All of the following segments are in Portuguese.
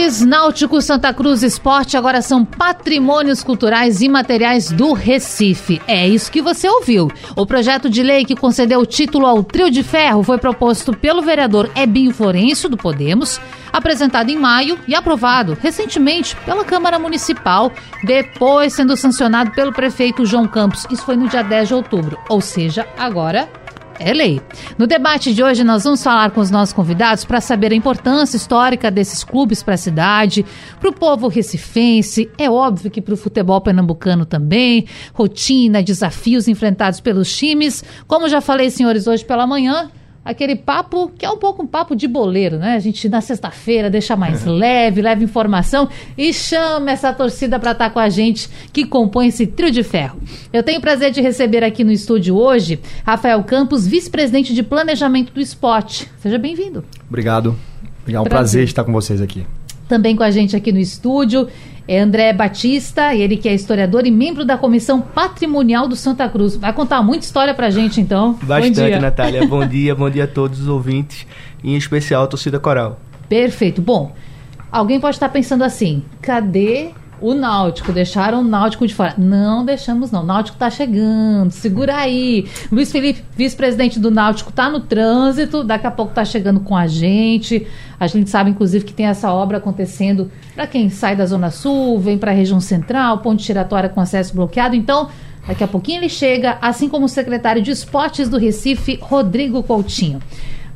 clubes náuticos Santa Cruz Esporte agora são patrimônios culturais e materiais do Recife. É isso que você ouviu. O projeto de lei que concedeu o título ao Trio de Ferro foi proposto pelo vereador Ebinho Florencio, do Podemos, apresentado em maio e aprovado recentemente pela Câmara Municipal, depois sendo sancionado pelo prefeito João Campos. Isso foi no dia 10 de outubro, ou seja, agora é lei. No debate de hoje, nós vamos falar com os nossos convidados para saber a importância histórica desses clubes para a cidade, para o povo recifense, é óbvio que para o futebol pernambucano também, rotina, desafios enfrentados pelos times. Como já falei, senhores, hoje pela manhã, aquele papo que é um pouco um papo de boleiro, né? A gente na sexta-feira deixa mais leve, leva informação e chama essa torcida para estar tá com a gente que compõe esse trio de ferro. Eu tenho o prazer de receber aqui no estúdio hoje Rafael Campos, vice-presidente de planejamento do esporte. Seja bem-vindo. Obrigado. É um prazer. prazer estar com vocês aqui. Também com a gente aqui no estúdio é André Batista, ele que é historiador e membro da Comissão Patrimonial do Santa Cruz. Vai contar muita história pra gente, então. Bastante, Natália. Bom dia, bom dia a todos os ouvintes, em especial a torcida coral. Perfeito. Bom, alguém pode estar pensando assim, cadê o Náutico, deixaram o Náutico de fora. Não deixamos, não. O Náutico tá chegando, segura aí. Luiz Felipe, vice-presidente do Náutico, tá no trânsito, daqui a pouco tá chegando com a gente. A gente sabe, inclusive, que tem essa obra acontecendo para quem sai da Zona Sul, vem para a região central, ponte giratória com acesso bloqueado. Então, daqui a pouquinho ele chega, assim como o secretário de Esportes do Recife, Rodrigo Coutinho.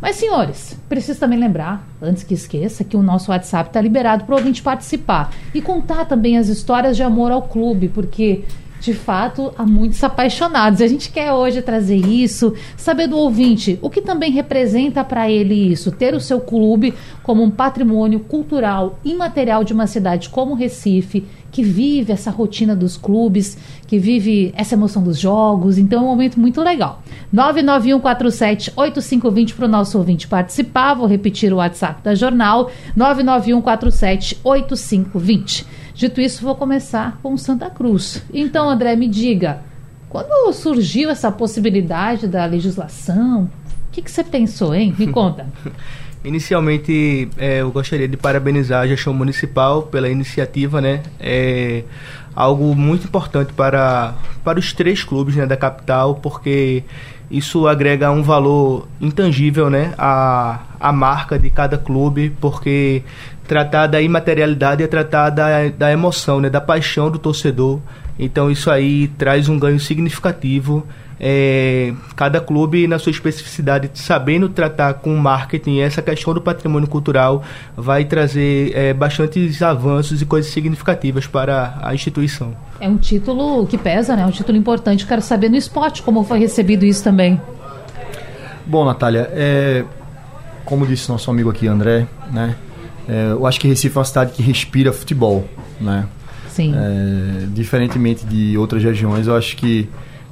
Mas, senhores, preciso também lembrar, antes que esqueça, que o nosso WhatsApp está liberado para o ouvinte participar e contar também as histórias de amor ao clube, porque de fato, há muitos apaixonados. A gente quer hoje trazer isso, saber do ouvinte o que também representa para ele isso, ter o seu clube como um patrimônio cultural imaterial de uma cidade como Recife, que vive essa rotina dos clubes, que vive essa emoção dos jogos. Então é um momento muito legal. 991478520 para o nosso ouvinte participar. Vou repetir o WhatsApp da jornal: 991478520. Dito isso, vou começar com Santa Cruz. Então, André, me diga, quando surgiu essa possibilidade da legislação, o que, que você pensou, hein? Me conta. Inicialmente, é, eu gostaria de parabenizar a gestão municipal pela iniciativa, né? É algo muito importante para, para os três clubes né, da capital, porque isso agrega um valor intangível, né? A, a marca de cada clube, porque tratar da imaterialidade é tratar da, da emoção, né, da paixão do torcedor. Então isso aí traz um ganho significativo. É, cada clube na sua especificidade, sabendo tratar com marketing, essa questão do patrimônio cultural vai trazer é, bastantes avanços e coisas significativas para a instituição. É um título que pesa, né? É um título importante. Quero saber no esporte como foi recebido isso também. Bom, Natália, é, como disse nosso amigo aqui, André, né? É, eu acho que Recife é uma cidade que respira futebol, né? Sim. É, diferentemente de outras regiões, eu acho que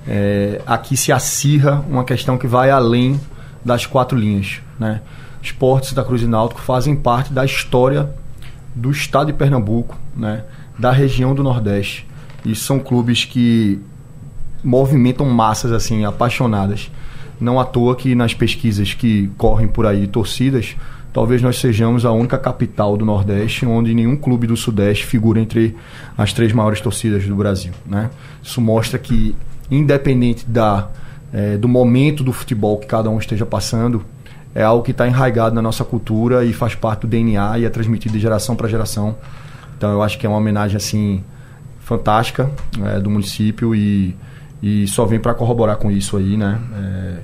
é, aqui se acirra uma questão que vai além das quatro linhas, né? Esportes da Cruz e Náutico fazem parte da história do estado de Pernambuco, né? Da região do Nordeste. E são clubes que movimentam massas assim apaixonadas. Não à toa que nas pesquisas que correm por aí, torcidas, talvez nós sejamos a única capital do Nordeste onde nenhum clube do Sudeste figura entre as três maiores torcidas do Brasil. Né? Isso mostra que, independente da, é, do momento do futebol que cada um esteja passando, é algo que está enraizado na nossa cultura e faz parte do DNA e é transmitido de geração para geração. Então eu acho que é uma homenagem assim fantástica é, do município e, e só vem para corroborar com isso aí, né? É,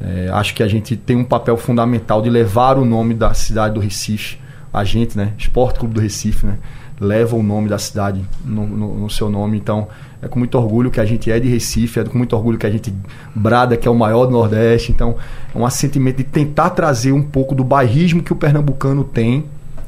é, acho que a gente tem um papel fundamental de levar o nome da cidade do Recife. A gente, né? Esporte Clube do Recife, né? Leva o nome da cidade no, no, no, seu nome. Então, é com muito orgulho que a gente é de Recife, é com muito orgulho que a gente brada que é o maior do Nordeste. Então, é um assentimento de tentar trazer um pouco do bairrismo que o pernambucano tem,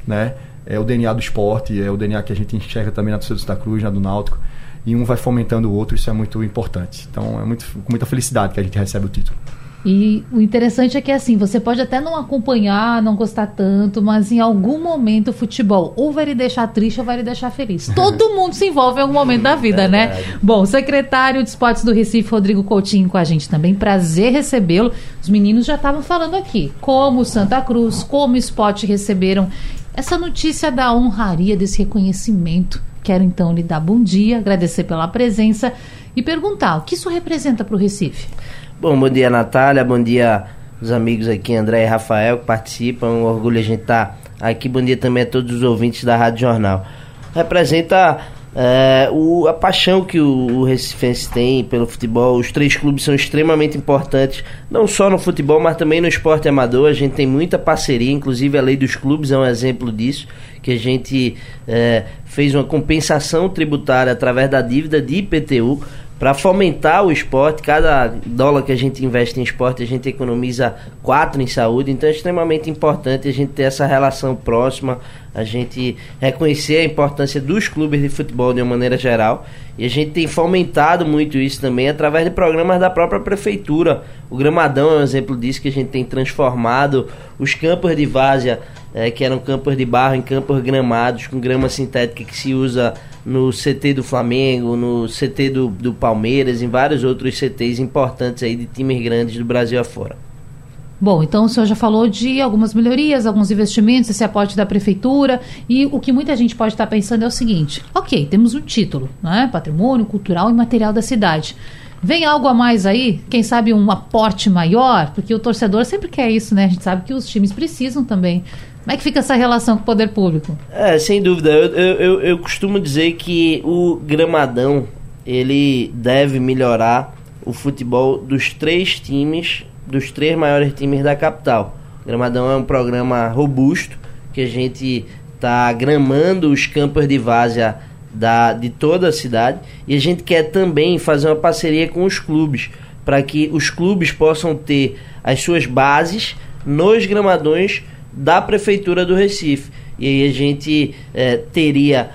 né? É o DNA do esporte, é o DNA que a gente enxerga também na torcida do Santa Cruz, na do Náutico. e um vai fomentando o outro, isso é muito importante. Então é muito, com muita felicidade que a gente recebe o título. E o interessante é que assim, você pode até não acompanhar, não gostar tanto, mas em algum momento o futebol ou vai lhe deixar triste ou vai lhe deixar feliz. Todo mundo se envolve em algum momento da vida, né? Bom, secretário de Esportes do Recife, Rodrigo Coutinho, com a gente também. Prazer recebê-lo. Os meninos já estavam falando aqui como Santa Cruz, como o esporte receberam essa notícia da honraria, desse reconhecimento. Quero então lhe dar bom dia, agradecer pela presença e perguntar o que isso representa para o Recife. Bom, bom dia, Natália. Bom dia, os amigos aqui, André e Rafael, que participam. Um orgulho a gente estar tá aqui. Bom dia também a todos os ouvintes da Rádio Jornal. Representa é, o, a paixão que o, o Recifense tem pelo futebol. Os três clubes são extremamente importantes, não só no futebol, mas também no esporte amador. A gente tem muita parceria, inclusive a lei dos clubes é um exemplo disso, que a gente é, fez uma compensação tributária através da dívida de IPTU para fomentar o esporte. Cada dólar que a gente investe em esporte, a gente economiza quatro em saúde. Então é extremamente importante a gente ter essa relação próxima, a gente reconhecer a importância dos clubes de futebol de uma maneira geral. E a gente tem fomentado muito isso também através de programas da própria prefeitura. O Gramadão é um exemplo disso que a gente tem transformado os campos de várzea, é, que eram campos de barro, em campos gramados, com grama sintética que se usa no CT do Flamengo, no CT do, do Palmeiras, em vários outros CTs importantes aí de times grandes do Brasil afora. Bom, então o senhor já falou de algumas melhorias, alguns investimentos, esse aporte da prefeitura. E o que muita gente pode estar pensando é o seguinte: ok, temos um título, né? Patrimônio cultural e material da cidade. Vem algo a mais aí? Quem sabe um aporte maior? Porque o torcedor sempre quer isso, né? A gente sabe que os times precisam também. Como é que fica essa relação com o poder público? É, sem dúvida. Eu, eu, eu costumo dizer que o Gramadão ele deve melhorar o futebol dos três times, dos três maiores times da capital. O Gramadão é um programa robusto que a gente está gramando os campos de várzea da, de toda a cidade e a gente quer também fazer uma parceria com os clubes para que os clubes possam ter as suas bases nos gramadões da Prefeitura do Recife. E aí a gente é, teria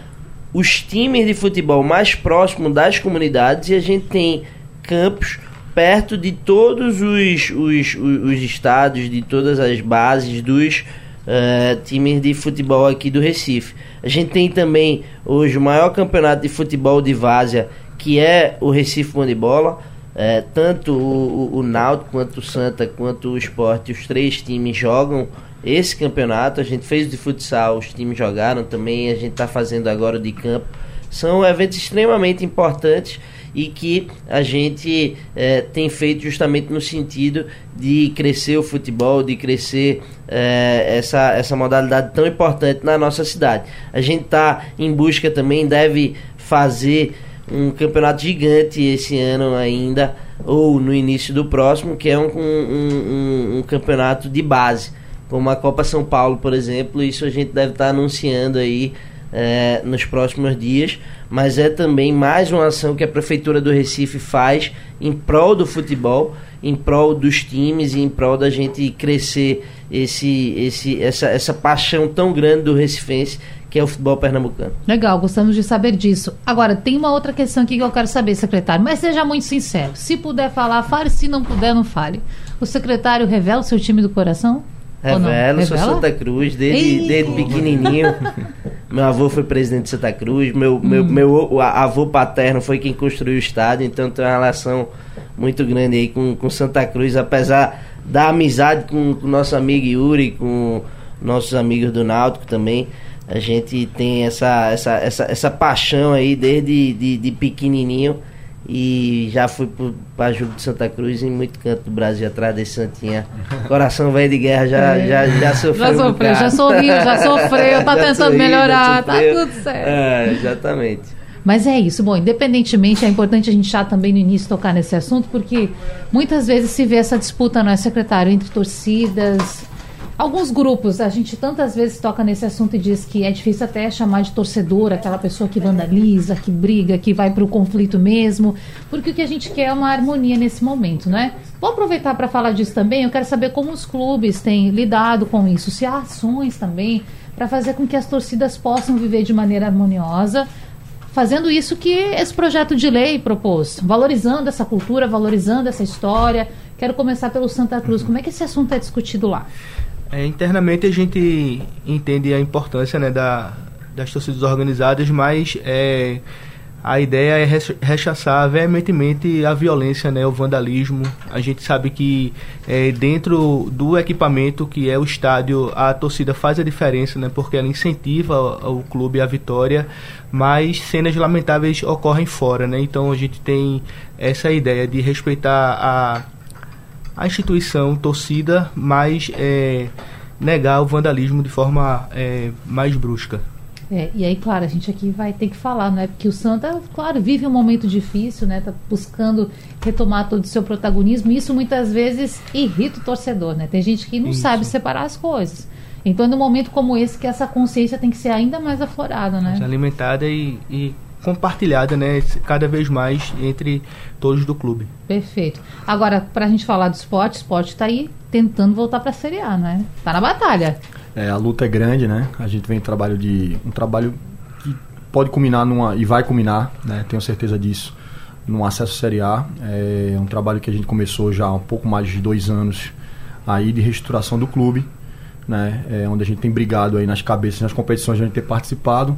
os times de futebol mais próximos das comunidades e a gente tem campos perto de todos os, os, os estados, de todas as bases dos uh, times de futebol aqui do Recife. A gente tem também hoje o maior campeonato de futebol de várzea, que é o Recife Bola. É, tanto o, o, o Náutico quanto o Santa quanto o Esporte, os três times jogam esse campeonato. A gente fez de futsal, os times jogaram também, a gente está fazendo agora de campo. São eventos extremamente importantes e que a gente é, tem feito justamente no sentido de crescer o futebol, de crescer é, essa, essa modalidade tão importante na nossa cidade. A gente está em busca também, deve fazer um campeonato gigante esse ano ainda, ou no início do próximo, que é um, um, um, um campeonato de base como a Copa São Paulo, por exemplo. Isso a gente deve estar anunciando aí é, nos próximos dias, mas é também mais uma ação que a Prefeitura do Recife faz em prol do futebol, em prol dos times e em prol da gente crescer esse, esse, essa, essa paixão tão grande do Recifense que é o futebol pernambucano. Legal, gostamos de saber disso. Agora, tem uma outra questão aqui que eu quero saber, secretário, mas seja muito sincero. Se puder falar, fale, se não puder, não fale. O secretário revela o seu time do coração? Revelo, sou Santa Cruz, desde, desde pequenininho. meu avô foi presidente de Santa Cruz, meu, meu, hum. meu avô paterno foi quem construiu o estádio, então tem uma relação muito grande aí com, com Santa Cruz, apesar da amizade com o nosso amigo Yuri, com nossos amigos do Náutico também. A gente tem essa, essa, essa, essa paixão aí desde de, de pequenininho e já fui para Júlio de Santa Cruz em muito canto do Brasil atrás desse Santinha. Coração velho de guerra já, é. já, já sofreu. Já sofreu, um já sorriu, já sofreu, tá tentando sorri, melhorar, tá tudo certo. É, exatamente. Mas é isso. Bom, independentemente, é importante a gente já também no início tocar nesse assunto, porque muitas vezes se vê essa disputa, não é, secretário, entre torcidas, Alguns grupos, a gente tantas vezes toca nesse assunto e diz que é difícil até chamar de torcedor aquela pessoa que vandaliza, que briga, que vai para o conflito mesmo, porque o que a gente quer é uma harmonia nesse momento, né? Vou aproveitar para falar disso também. Eu quero saber como os clubes têm lidado com isso, se há ações também para fazer com que as torcidas possam viver de maneira harmoniosa, fazendo isso que esse projeto de lei propôs, valorizando essa cultura, valorizando essa história. Quero começar pelo Santa Cruz. Como é que esse assunto é discutido lá? É, internamente a gente entende a importância né, da, das torcidas organizadas, mas é, a ideia é rechaçar veementemente a violência, né, o vandalismo. A gente sabe que é, dentro do equipamento que é o estádio, a torcida faz a diferença, né, porque ela incentiva o, o clube à vitória, mas cenas lamentáveis ocorrem fora. Né, então a gente tem essa ideia de respeitar a, a instituição torcida, mas é, negar o vandalismo de forma é, mais brusca. É, e aí, claro, a gente aqui vai ter que falar, né? Porque o Santa, claro, vive um momento difícil, né? Tá buscando retomar todo o seu protagonismo. E isso muitas vezes irrita o torcedor, né? Tem gente que não isso. sabe separar as coisas. Então, num momento como esse, que essa consciência tem que ser ainda mais aflorada, né? alimentada e, e compartilhada, né? Cada vez mais entre todos do clube. Perfeito. Agora, para a gente falar do esporte, o esporte está aí tentando voltar para a Série A, né? Tá na batalha. É, a luta é grande, né? A gente vem trabalho de um trabalho que pode culminar numa e vai culminar, né? Tenho certeza disso, num acesso à Série A. É um trabalho que a gente começou já há um pouco mais de dois anos aí de reestruturação do clube, né? É onde a gente tem brigado aí nas cabeças, nas competições, a gente ter participado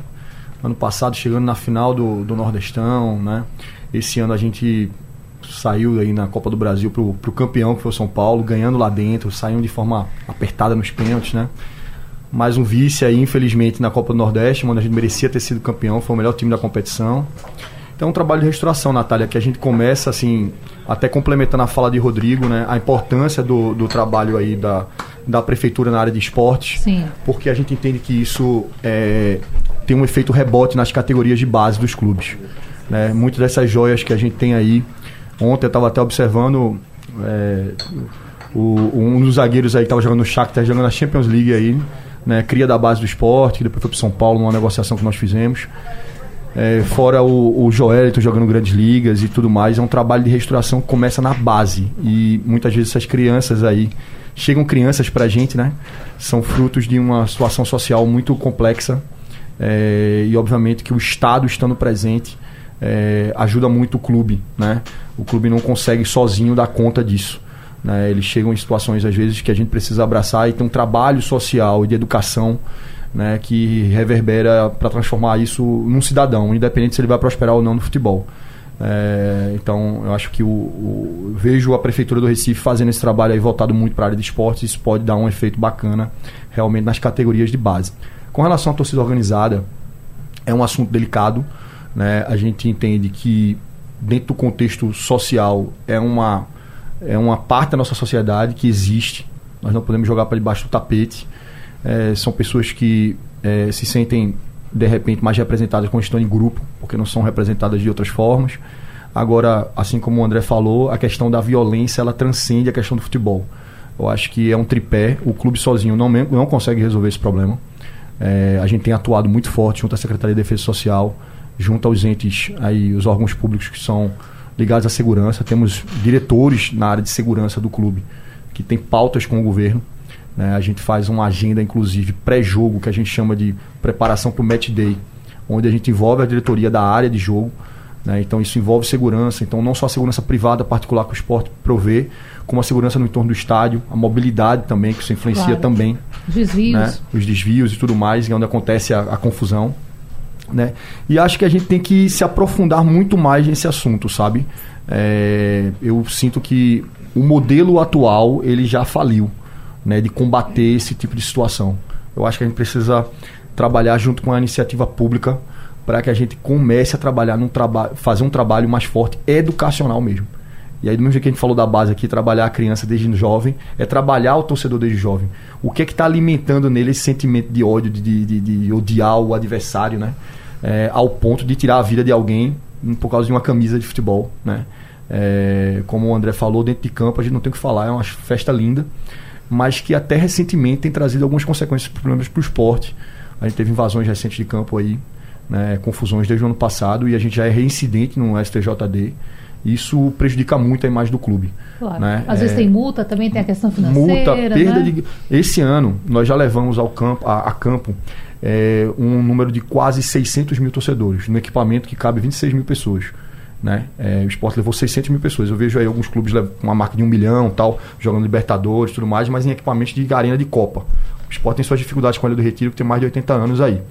ano passado chegando na final do, do Nordestão, né? Esse ano a gente saiu aí na Copa do Brasil pro, pro campeão que foi o São Paulo, ganhando lá dentro, saindo de forma apertada nos pênaltis, né? Mais um vice aí, infelizmente, na Copa do Nordeste, onde a gente merecia ter sido campeão, foi o melhor time da competição. Então, um trabalho de restauração, Natália, que a gente começa, assim, até complementando a fala de Rodrigo, né? A importância do, do trabalho aí da, da prefeitura na área de esportes. Sim. Porque a gente entende que isso é, tem um efeito rebote nas categorias de base dos clubes. Né? Muitas dessas joias que a gente tem aí. Ontem eu estava até observando é, o, um dos zagueiros aí que estava jogando no Shakhtar, jogando na Champions League aí, né? cria da base do esporte, que depois foi para São Paulo numa negociação que nós fizemos. É, fora o, o Joelito jogando grandes ligas e tudo mais, é um trabalho de restauração que começa na base. E muitas vezes essas crianças aí, chegam crianças para a gente, né? São frutos de uma situação social muito complexa é, e obviamente que o Estado estando presente é, ajuda muito o clube. Né? O clube não consegue sozinho dar conta disso. Né? Eles chegam em situações, às vezes, que a gente precisa abraçar e tem um trabalho social e de educação né, que reverbera para transformar isso num cidadão, independente se ele vai prosperar ou não no futebol. É, então, eu acho que o, o, vejo a Prefeitura do Recife fazendo esse trabalho aí voltado muito para a área de esportes. Isso pode dar um efeito bacana realmente nas categorias de base. Com relação à torcida organizada, é um assunto delicado. Né? A gente entende que, dentro do contexto social, é uma, é uma parte da nossa sociedade que existe. Nós não podemos jogar para debaixo do tapete. É, são pessoas que é, se sentem, de repente, mais representadas quando estão em grupo, porque não são representadas de outras formas. Agora, assim como o André falou, a questão da violência ela transcende a questão do futebol. Eu acho que é um tripé. O clube sozinho não, não consegue resolver esse problema. É, a gente tem atuado muito forte junto à Secretaria de Defesa Social, junto aos entes, aí, os órgãos públicos que são ligados à segurança. Temos diretores na área de segurança do clube que tem pautas com o governo. Né? A gente faz uma agenda, inclusive, pré-jogo, que a gente chama de preparação para o match day, onde a gente envolve a diretoria da área de jogo. Né? Então, isso envolve segurança. Então, não só a segurança privada particular que o esporte provê, como a segurança no entorno do estádio, a mobilidade também, que isso influencia claro. também. Desvios. Né? Os desvios e tudo mais, é onde acontece a, a confusão. Né? E acho que a gente tem que se aprofundar muito mais nesse assunto, sabe? É, eu sinto que o modelo atual ele já faliu, né, de combater esse tipo de situação. Eu acho que a gente precisa trabalhar junto com a iniciativa pública para que a gente comece a trabalhar num trabalho, fazer um trabalho mais forte educacional mesmo. E aí, do mesmo jeito que a gente falou da base aqui, trabalhar a criança desde jovem, é trabalhar o torcedor desde jovem. O que é que está alimentando nele esse sentimento de ódio, de, de, de odiar o adversário, né? É, ao ponto de tirar a vida de alguém por causa de uma camisa de futebol, né? É, como o André falou, dentro de campo a gente não tem o que falar, é uma festa linda, mas que até recentemente tem trazido algumas consequências problemas para o esporte. A gente teve invasões recentes de campo aí, né, confusões desde o ano passado e a gente já é reincidente no STJD isso prejudica muito a imagem do clube. Claro. Né? Às é, vezes tem multa, também tem a questão financeira. Multa, perda né? de. Esse ano nós já levamos ao campo, a, a campo é, um número de quase 600 mil torcedores, num equipamento que cabe 26 mil pessoas. Né? É, o esporte levou 600 mil pessoas. Eu vejo aí alguns clubes com uma marca de um milhão, tal, jogando Libertadores e tudo mais, mas em equipamentos de arena de Copa. O esporte tem suas dificuldades com a Ilha do Retiro, que tem mais de 80 anos aí.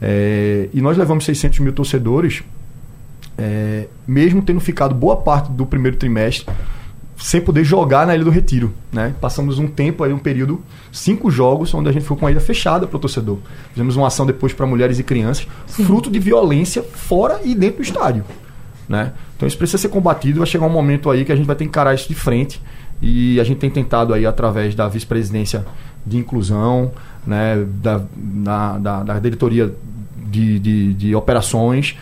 É, e nós levamos 600 mil torcedores, é, mesmo tendo ficado boa parte do primeiro trimestre sem poder jogar na Ilha do Retiro. Né? Passamos um tempo aí, um período, cinco jogos, onde a gente ficou com a ilha fechada para o torcedor. Fizemos uma ação depois para mulheres e crianças, Sim. fruto de violência fora e dentro do estádio. Né? Então isso precisa ser combatido, vai chegar um momento aí que a gente vai ter que encarar isso de frente. E a gente tem tentado aí, através da vice-presidência de inclusão, né, da, da, da, da diretoria de, de, de, operações,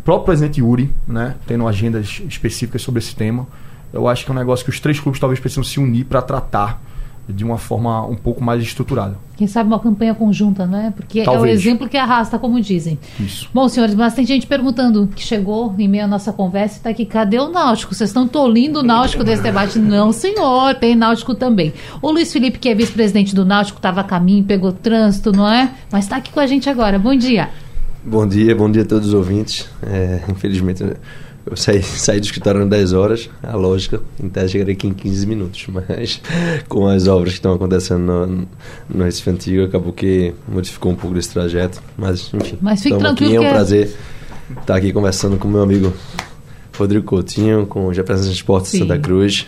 o próprio presidente Yuri, né, tendo agendas específicas sobre esse tema. Eu acho que é um negócio que os três clubes talvez precisam se unir para tratar de uma forma um pouco mais estruturada. Quem sabe uma campanha conjunta, né? Porque Talvez. é o exemplo que arrasta, como dizem. Isso. Bom, senhores, mas tem gente perguntando que chegou em meio à nossa conversa e está aqui, cadê o Náutico? Vocês estão tolindo o Náutico desse debate? Não, senhor, tem Náutico também. O Luiz Felipe, que é vice-presidente do Náutico, estava a caminho, pegou trânsito, não é? Mas está aqui com a gente agora. Bom dia. Bom dia, bom dia a todos os ouvintes. É, infelizmente eu saí, saí do escritório às 10 horas, a lógica, em tese chegaria aqui em 15 minutos, mas com as obras que estão acontecendo no, no Recife Antigo, acabou que modificou um pouco desse trajeto, mas enfim. Mas fique tranquilo. Aqui, é um prazer estar aqui conversando com meu amigo Rodrigo Coutinho, com o Esportes de Santa Cruz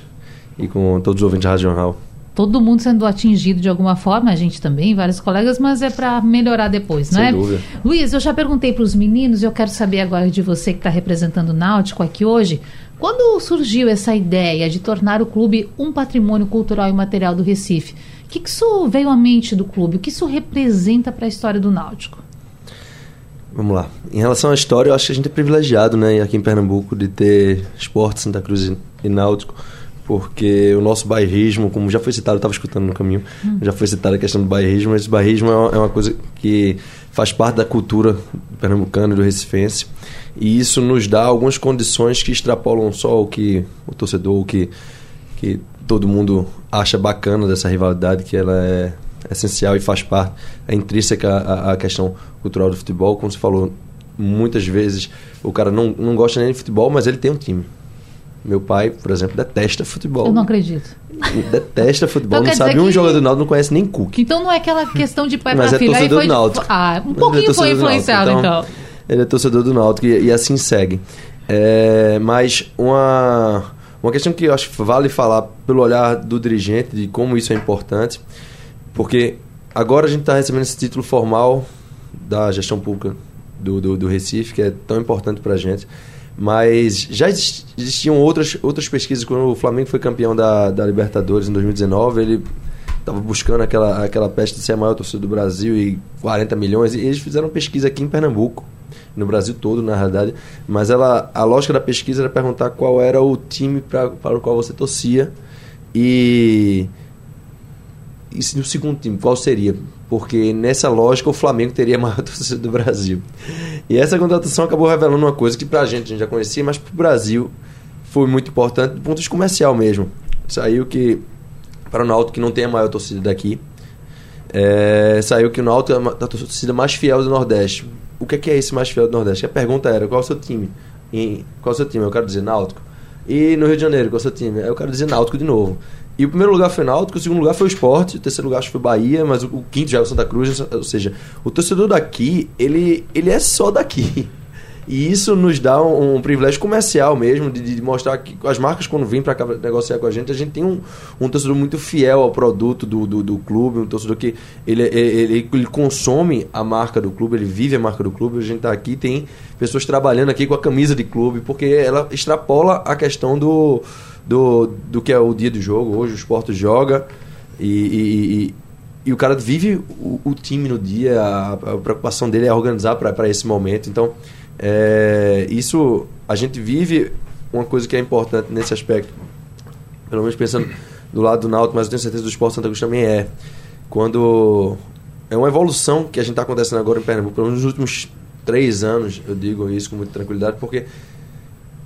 e com todos os ouvintes da Rádio Jornal todo mundo sendo atingido de alguma forma, a gente também, vários colegas, mas é para melhorar depois, Sem né? Dúvida. Luiz, eu já perguntei para os meninos, eu quero saber agora de você que está representando o Náutico aqui hoje. Quando surgiu essa ideia de tornar o clube um patrimônio cultural e material do Recife, o que, que isso veio à mente do clube? O que isso representa para a história do Náutico? Vamos lá. Em relação à história, eu acho que a gente é privilegiado, né, aqui em Pernambuco, de ter esporte, Santa Cruz e Náutico porque o nosso bairrismo, como já foi citado, eu estava escutando no caminho, hum. já foi citada a questão do bairrismo, o bairrismo é uma, coisa que faz parte da cultura pernambucana e do recifense, e isso nos dá algumas condições que extrapolam só o que o torcedor, o que, que todo mundo acha bacana dessa rivalidade, que ela é essencial e faz parte, é intrínseca à, à questão cultural do futebol, como você falou, muitas vezes o cara não, não gosta nem de futebol, mas ele tem um time. Meu pai, por exemplo, detesta futebol. Eu não acredito. Detesta futebol, então, não sabe um que... jogador do Náutico, não conhece nem Cook. Então não é aquela questão de pai para filho. Mas é torcedor do Náutico. Ah, um pouquinho é foi influenciado, então, então. Ele é torcedor do Náutico e, e assim segue. É, mas uma, uma questão que eu acho que vale falar pelo olhar do dirigente, de como isso é importante, porque agora a gente está recebendo esse título formal da gestão pública do, do, do Recife, que é tão importante para a gente. Mas já existiam outras, outras pesquisas. Quando o Flamengo foi campeão da, da Libertadores em 2019, ele estava buscando aquela, aquela peste de ser a maior torcida do Brasil e 40 milhões. E eles fizeram pesquisa aqui em Pernambuco, no Brasil todo, na realidade. Mas ela, a lógica da pesquisa era perguntar qual era o time pra, para o qual você torcia. E, e no segundo time, qual seria? Porque nessa lógica o Flamengo teria a maior torcida do Brasil. E essa contratação acabou revelando uma coisa que pra gente a gente já conhecia, mas pro Brasil foi muito importante do ponto de comercial mesmo. Saiu que para o Náutico que não tem a maior torcida daqui, é, saiu que o Náutico é a torcida mais fiel do Nordeste. O que é, que é esse mais fiel do Nordeste? A pergunta era qual é o seu time? E, qual é o seu time? Eu quero dizer Náutico. E no Rio de Janeiro, qual é o seu time? Eu quero dizer Náutico de novo. E o primeiro lugar foi o Náutico, o segundo lugar foi o Esporte, o terceiro lugar acho que foi Bahia, mas o, o quinto já é o Santa Cruz, ou seja, o torcedor daqui, ele, ele é só daqui. E isso nos dá um, um privilégio comercial mesmo, de, de, mostrar que as marcas, quando vêm para negociar com a gente, a gente tem um, um torcedor muito fiel ao produto do, do, do clube, um torcedor que ele, ele, ele, consome a marca do clube, ele vive a marca do clube. A gente está aqui, tem pessoas trabalhando aqui com a camisa de clube, porque ela extrapola a questão do do, do que é o dia do jogo. Hoje o esporte joga e, e, e, e o cara vive o, o, time no dia, a, a preocupação dele é organizar para esse momento. Então, é, isso a gente vive uma coisa que é importante nesse aspecto, pelo menos pensando do lado do Náutico, mas eu tenho certeza do esporte Santa Cruz também é. Quando é uma evolução que a gente está acontecendo agora em Pernambuco, pelo menos nos últimos três anos, eu digo isso com muita tranquilidade, porque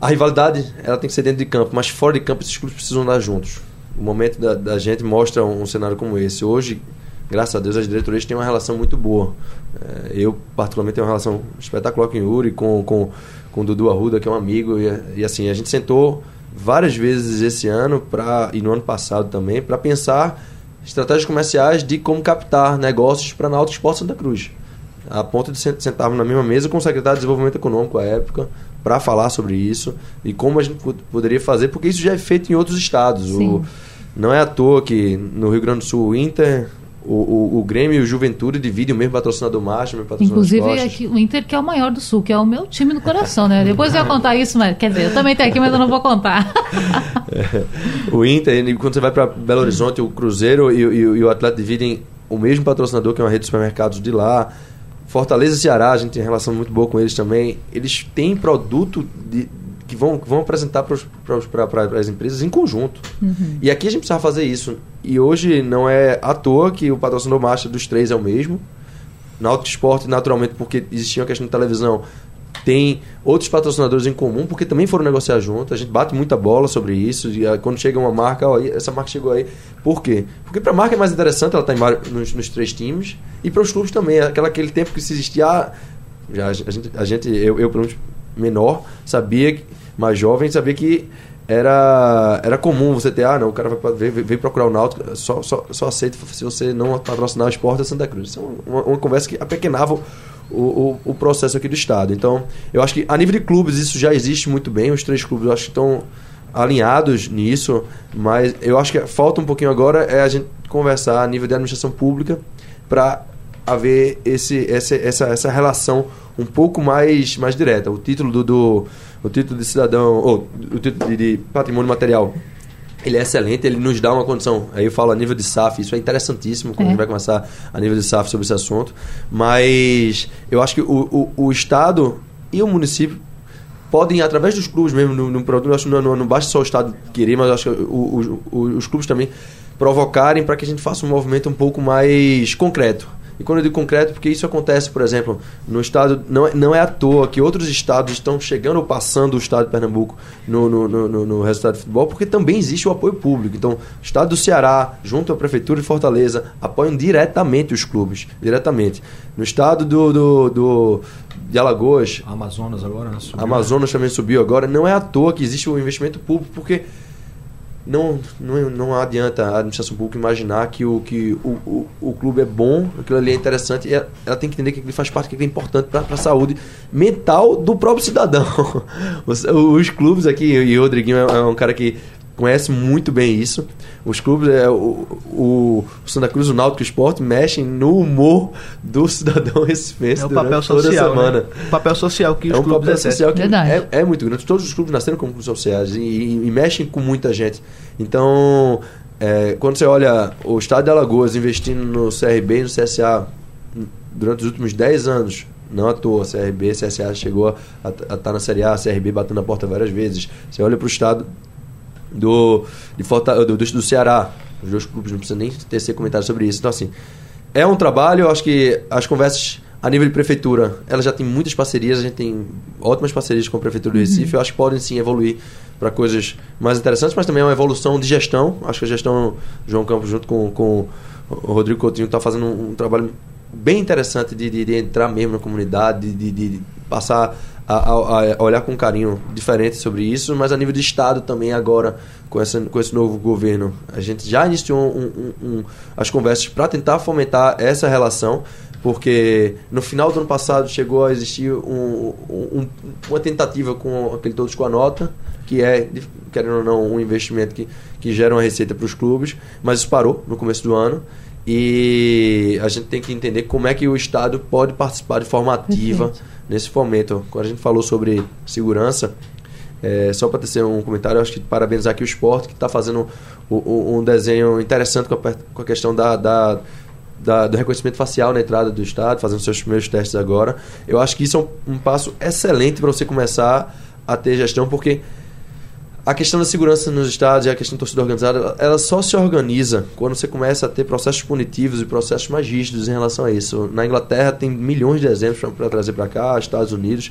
a rivalidade ela tem que ser dentro de campo, mas fora de campo esses clubes precisam andar juntos. O momento da, da gente mostra um, um, cenário como esse. Hoje, graças a Deus, as diretorias têm uma relação muito boa. É, eu, particularmente, tenho uma relação espetacular com o Yuri, com, com, com o Dudu Arruda, que é um amigo, e, e assim, a gente sentou várias vezes esse ano pra, e no ano passado também para pensar estratégias comerciais de como captar negócios para Náutico Esporte Santa Cruz. A ponto de sentarmos na mesma mesa com o secretário de Desenvolvimento Econômico à época para falar sobre isso e como a gente poderia fazer, porque isso já é feito em outros estados. O, não é à toa que no Rio Grande do Sul o Inter o, o, o, Grêmio e o Juventude dividem o mesmo patrocinador macho, o mesmo patrocinador Inclusive aqui, o Inter que é o maior do Sul, que é o meu time do coração, né? Depois eu ia contar isso, mas quer dizer, eu também tenho aqui, mas eu não vou contar. é, o Inter, quando você vai para Belo Horizonte, o Cruzeiro e, e, e o Atlético dividem o mesmo patrocinador, que é uma rede de supermercados de lá. Fortaleza e Ceará, a gente tem relação muito boa com eles também. Eles têm produto de, que vão, vão apresentar para as empresas em conjunto. Uhum. E aqui a gente precisava fazer isso. E hoje não é à toa que o patrocinador master dos três é o mesmo. Na Esporte, naturalmente, porque existia uma questão de televisão, tem outros patrocinadores em comum, porque também foram negociar junto. A gente bate muita bola sobre isso. E ah, quando chega uma marca, ó, essa marca chegou aí. Por quê? Porque para a marca é mais interessante, ela está nos, nos, três times. E para os clubes também. Aquela, aquele tempo que se existia. Ah, já, a gente, a gente eu, eu, pelo menos, menor, sabia, mais jovem, sabia que era, era comum você ter, ah, não, o cara vai vir procurar o Náutico, só, só, só aceita se você não patrocinar o esporte da Santa Cruz. Isso é uma, uma conversa que apequenava o, o, o, processo aqui do Estado. Então, eu acho que a nível de clubes isso já existe muito bem, os três clubes eu acho que estão alinhados nisso, mas eu acho que falta um pouquinho agora é a gente conversar a nível de administração pública para haver esse, essa, essa, essa relação um pouco mais, mais direta. O título do, do o título de cidadão, ou o título de, de, patrimônio material, ele é excelente, ele nos dá uma condição. Aí eu falo a nível de SAF, isso é interessantíssimo quando é. a gente vai começar a nível de SAF sobre esse assunto. Mas eu acho que o, o, o Estado e o município podem, através dos clubes mesmo, no, no, no, não, não basta só o Estado querer, mas acho que o, o, os clubes também provocarem para que a gente faça um movimento um pouco mais concreto. E quando eu digo concreto, porque isso acontece, por exemplo, no estado, não é, não é à toa que outros estados estão chegando ou passando o estado de Pernambuco no, no, no, no resultado de futebol, porque também existe o apoio público. Então, o estado do Ceará, junto à prefeitura de Fortaleza, apoiam diretamente os clubes, diretamente. No estado do, do, do de Alagoas. Amazonas agora, né? Subiu, Amazonas também subiu agora. Não é à toa que existe o investimento público, porque não, não, não adianta a administração pública imaginar que o, que o, o, o clube é bom, aquilo ali é interessante, ela, ela tem que entender que ele faz parte, que é importante para a saúde mental do próprio cidadão. Os, os clubes aqui, e o Rodriguinho é, é um cara que conhece muito bem isso. Os clubes, é, o, o, Santa Cruz, o Náutico Esporte mexem no humor do cidadão recifense é o papel social, semana. Né? O papel social que é os um clubes papel social que é, é, muito grande. Todos os clubes nasceram como clubes sociais e, e, e mexem com muita gente. Então, é, quando você olha o Estado de Alagoas investindo no CRB e no CSA durante os últimos 10 anos, não à toa, CRB, CSA chegou a estar tá na Série A, CRB batendo na porta várias vezes. Você olha para o estado do, de Forta, do, do, Ceará. Os dois clubes não precisam nem tecer comentário sobre isso. Então, assim, é um trabalho, eu acho que as conversas a nível de prefeitura, ela já tem muitas parcerias, a gente tem ótimas parcerias com a prefeitura do Recife, uhum. eu acho que podem sim evoluir para coisas mais interessantes, mas também é uma evolução de gestão. Acho que a gestão João Campos, junto com, com o Rodrigo Coutinho, está fazendo um, um, trabalho bem interessante de, de, de, entrar mesmo na comunidade, de, de passar a, a, olhar com carinho diferente sobre isso, mas a nível de Estado também agora, com, essa, com esse novo governo, a gente já iniciou um, um, um, as conversas para tentar fomentar essa relação, porque no final do ano passado chegou a existir uma tentativa com aquele Todos com a Nota, que é, querendo ou não, um investimento que, que gera uma receita para os clubes, mas isso parou no começo do ano. E a gente tem que entender como é que o Estado pode participar de forma ativa Perfeito. nesse fomento. Quando a gente falou sobre segurança, é, só para ter um comentário, acho que parabenizar aqui o esporte, que está fazendo um, um, desenho interessante com a, com a questão da, da, da, do reconhecimento facial na entrada do Estado, fazendo seus primeiros testes agora. Eu acho que isso é um, um passo excelente para você começar a ter gestão, porque a questão da segurança nos estados e a questão da torcida organizada, ela só se organiza quando você começa a ter processos punitivos e processos mais rígidos em relação a isso. Na Inglaterra tem milhões de exemplos para trazer para cá, Estados Unidos.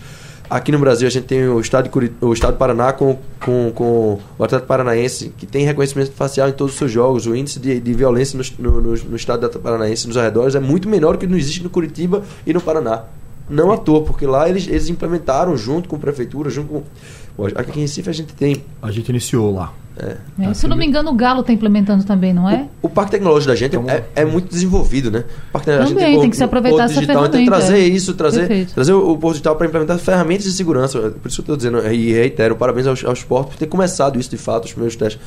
Aqui no Brasil a gente tem o estado, de Curit o estado do Paraná com, com, com o Atlético Paranaense, que tem reconhecimento facial em todos os seus jogos. O índice de, de violência no, no, no estado do Paranaense, nos arredores, é muito menor que não existe no Curitiba e no Paraná. Não à toa, porque lá eles, eles implementaram junto com a prefeitura, junto com. Aqui em Recife a gente tem. A gente iniciou lá. É. É, se não me engano, o Galo está implementando também, não é? O, o parque tecnológico da gente é, é, muito desenvolvido, né? O parque também, gente tem, tem que se aproveitar essa digital, ferramenta. Tem que trazer isso, trazer, trazer o, o posto digital para implementar ferramentas de segurança. Por isso que eu estou dizendo, e reitero, parabéns ao, ao esporte por ter começado isso de fato, os primeiros testes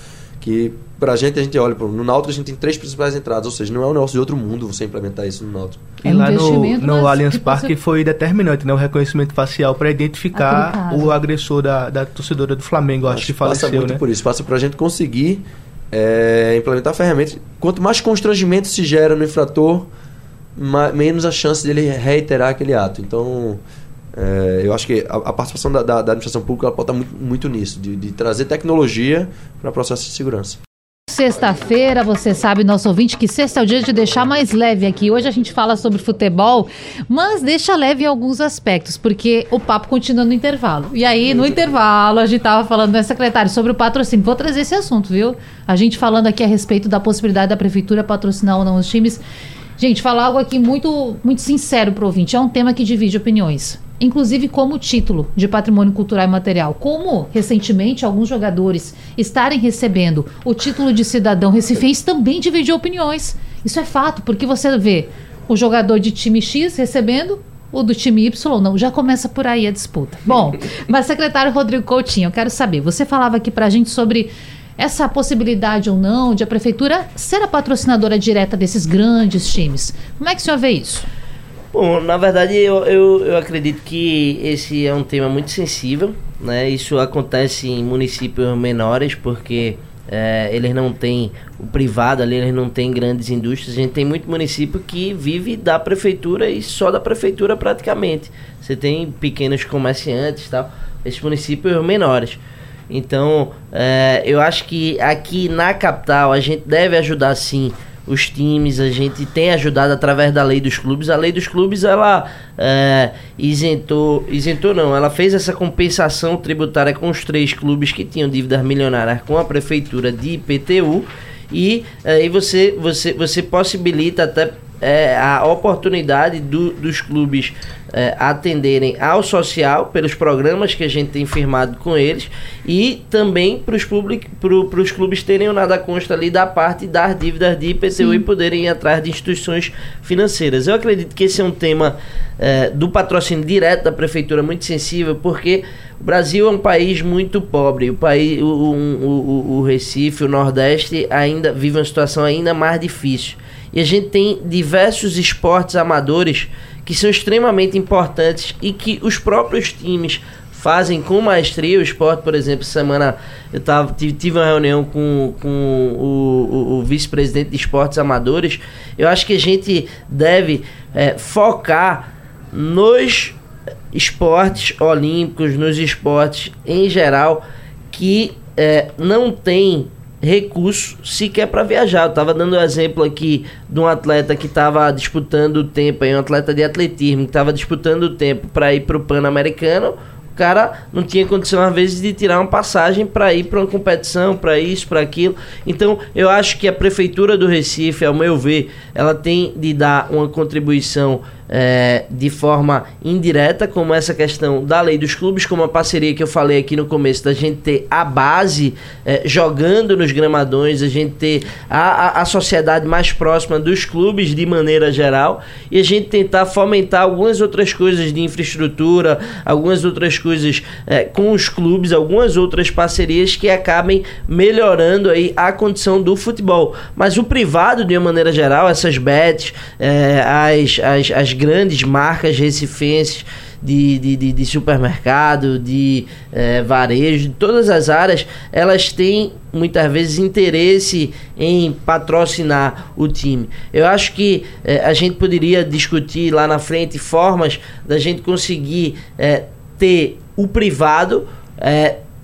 que pra gente, a gente olha, no Náutico a gente tem três principais entradas, ou seja, não é um negócio de outro mundo você implementar isso no Náutico. E lá no, no Allianz Parque foi determinante, né? O reconhecimento facial para identificar o agressor da, da torcedora do Flamengo, acho, acho que faleceu, passa muito né? por isso, passa pra gente conseguir é, implementar ferramentas. Quanto mais constrangimento se gera no infrator, mais, menos a chance dele reiterar aquele ato. Então, é, eu acho que a, a participação da, da, da, administração pública ela estar muito, muito nisso, de, de trazer tecnologia para o processo de segurança. Sexta-feira, você sabe, nosso ouvinte, que sexta é o dia de deixar mais leve aqui. Hoje a gente fala sobre futebol, mas deixa leve em alguns aspectos, porque o papo continua no intervalo. E aí, no intervalo, a gente estava falando, né, secretário, sobre o patrocínio. Vou trazer esse assunto, viu? A gente falando aqui a respeito da possibilidade da prefeitura patrocinar ou não os times. Gente, falar algo aqui muito, muito sincero para o ouvinte. É um tema que divide opiniões inclusive como título de patrimônio cultural e material. Como recentemente alguns jogadores estarem recebendo o título de cidadão recifense também dividiu opiniões. Isso é fato, porque você vê o jogador de time X recebendo o do time Y não, já começa por aí a disputa. Bom, mas secretário Rodrigo Coutinho, eu quero saber, você falava aqui pra gente sobre essa possibilidade ou não de a prefeitura ser a patrocinadora direta desses grandes times. Como é que o senhor vê isso? Bom, na verdade eu, eu, eu, acredito que esse é um tema muito sensível, né? Isso acontece em municípios menores porque é, eles não têm o privado ali, eles não têm grandes indústrias. A gente tem muito município que vive da prefeitura e só da prefeitura praticamente. Você tem pequenos comerciantes, tal, esses municípios menores. Então, é, eu acho que aqui na capital a gente deve ajudar sim os times, a gente tem ajudado através da lei dos clubes. A lei dos clubes, ela é, isentou, isentou não, ela fez essa compensação tributária com os três clubes que tinham dívidas milionárias com a prefeitura de IPTU e aí é, você, você, você possibilita até é, a oportunidade do, dos clubes é, atenderem ao social pelos programas que a gente tem firmado com eles e também para os pro, clubes terem o nada consta ali da parte das dívidas de IPTU Sim. e poderem ir atrás de instituições financeiras. Eu acredito que esse é um tema é, do patrocínio direto da prefeitura muito sensível porque o Brasil é um país muito pobre. O país, o, o, o, o Recife, o Nordeste ainda vive uma situação ainda mais difícil. E a gente tem diversos esportes amadores que são extremamente importantes e que os próprios times fazem com maestria. O esporte, por exemplo, semana eu tava, tive uma reunião com, com o, o, o vice-presidente de esportes amadores. Eu acho que a gente deve é, focar nos esportes olímpicos, nos esportes em geral, que é, não tem recurso sequer para viajar. Eu estava dando um exemplo aqui de um atleta que estava disputando o tempo, um atleta de atletismo que estava disputando o tempo para ir para o Pan-Americano. O cara não tinha condição às vezes de tirar uma passagem para ir para uma competição, para isso, para aquilo. Então, eu acho que a prefeitura do Recife, ao meu ver, ela tem de dar uma contribuição é, de forma indireta, como essa questão da lei dos clubes, como a parceria que eu falei aqui no começo, da gente ter a base é, jogando nos gramadões, a gente ter a, a, a, sociedade mais próxima dos clubes de maneira geral e a gente tentar fomentar algumas outras coisas de infraestrutura, algumas outras coisas é, com os clubes, algumas outras parcerias que acabem melhorando aí a condição do futebol. Mas o privado, de uma maneira geral, essas bets, é, as, as, as grandes marcas recifenses de, de, de, de supermercado, de é, varejo, de todas as áreas, elas têm muitas vezes interesse em patrocinar o time. Eu acho que é, a gente poderia discutir lá na frente formas da gente conseguir é, ter o privado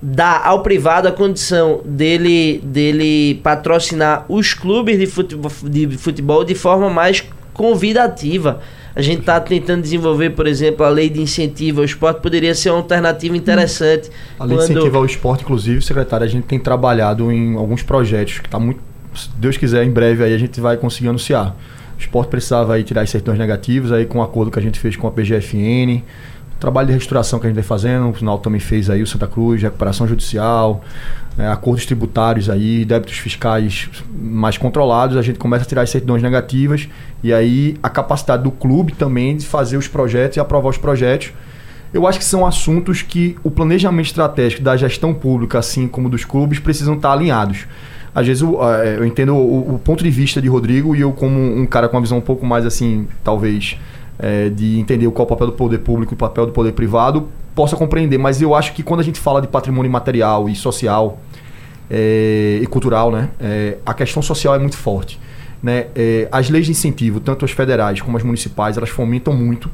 dar ao privado a condição dele, dele patrocinar os clubes de futebol, de futebol de forma mais convidativa A gente está tentando desenvolver, por exemplo, a lei de incentivo ao esporte, poderia ser uma alternativa interessante. A lei de incentivo ao esporte, inclusive, secretário, a gente tem trabalhado em alguns projetos que está muito. Se Deus quiser, em breve aí a gente vai conseguir anunciar. O esporte precisava aí tirar esses certidões negativos, aí com o um acordo que a gente fez com a PGFN, trabalho de restauração que a gente vem fazendo, o final também fez aí o Santa Cruz, recuperação judicial, é, acordos tributários aí, débitos fiscais mais controlados, a gente começa a tirar as certidões negativas e aí a capacidade do clube também de fazer os projetos e aprovar os projetos. Eu acho que são assuntos que o planejamento estratégico da gestão pública, assim como dos clubes, precisam estar alinhados. Às vezes eu, é, eu entendo o, o, ponto de vista de Rodrigo e eu, como um cara com uma visão um pouco mais assim, talvez, é, de entender qual é o papel do poder público e o papel do poder privado, possa compreender. Mas eu acho que quando a gente fala de patrimônio material e social é, e cultural, né, é, a questão social é muito forte. Né? É, as leis de incentivo, tanto as federais como as municipais, elas fomentam muito.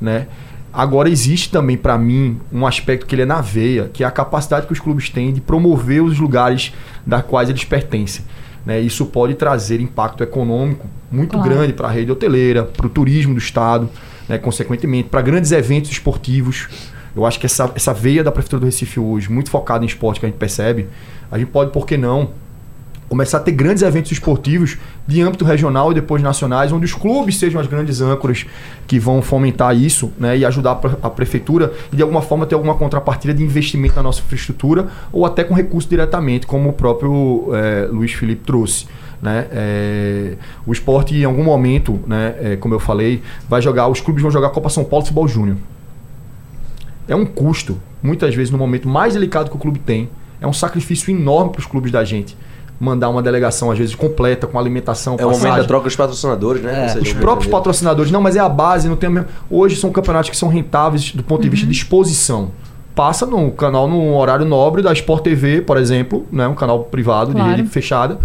Né? Agora existe também para mim um aspecto que ele é na veia, que é a capacidade que os clubes têm de promover os lugares da quais eles pertencem. Né? Isso pode trazer impacto econômico muito claro. grande para a rede hoteleira, para o turismo do estado, né? consequentemente, para grandes eventos esportivos. Eu acho que essa, essa veia da Prefeitura do Recife hoje, muito focada em esporte que a gente percebe, a gente pode, por que não, começar a ter grandes eventos esportivos de âmbito regional e depois nacionais, onde os clubes sejam as grandes âncoras que vão fomentar isso né, e ajudar a prefeitura e de alguma forma ter alguma contrapartida de investimento na nossa infraestrutura ou até com recurso diretamente, como o próprio é, Luiz Felipe trouxe. Né? É, o esporte, em algum momento, né, é, como eu falei, vai jogar, os clubes vão jogar Copa São Paulo Futebol Júnior. É um custo, muitas vezes, no momento mais delicado que o clube tem. É um sacrifício enorme para os clubes da gente mandar uma delegação, às vezes, completa, com alimentação, É o momento da troca dos patrocinadores, né? É. Os próprios patrocinadores, não, mas é a base, não tem mesmo... Hoje são campeonatos que são rentáveis do ponto de vista de uhum. exposição. Passa no canal no horário nobre da Sport TV, por exemplo, né? um canal privado claro. de rede fechada.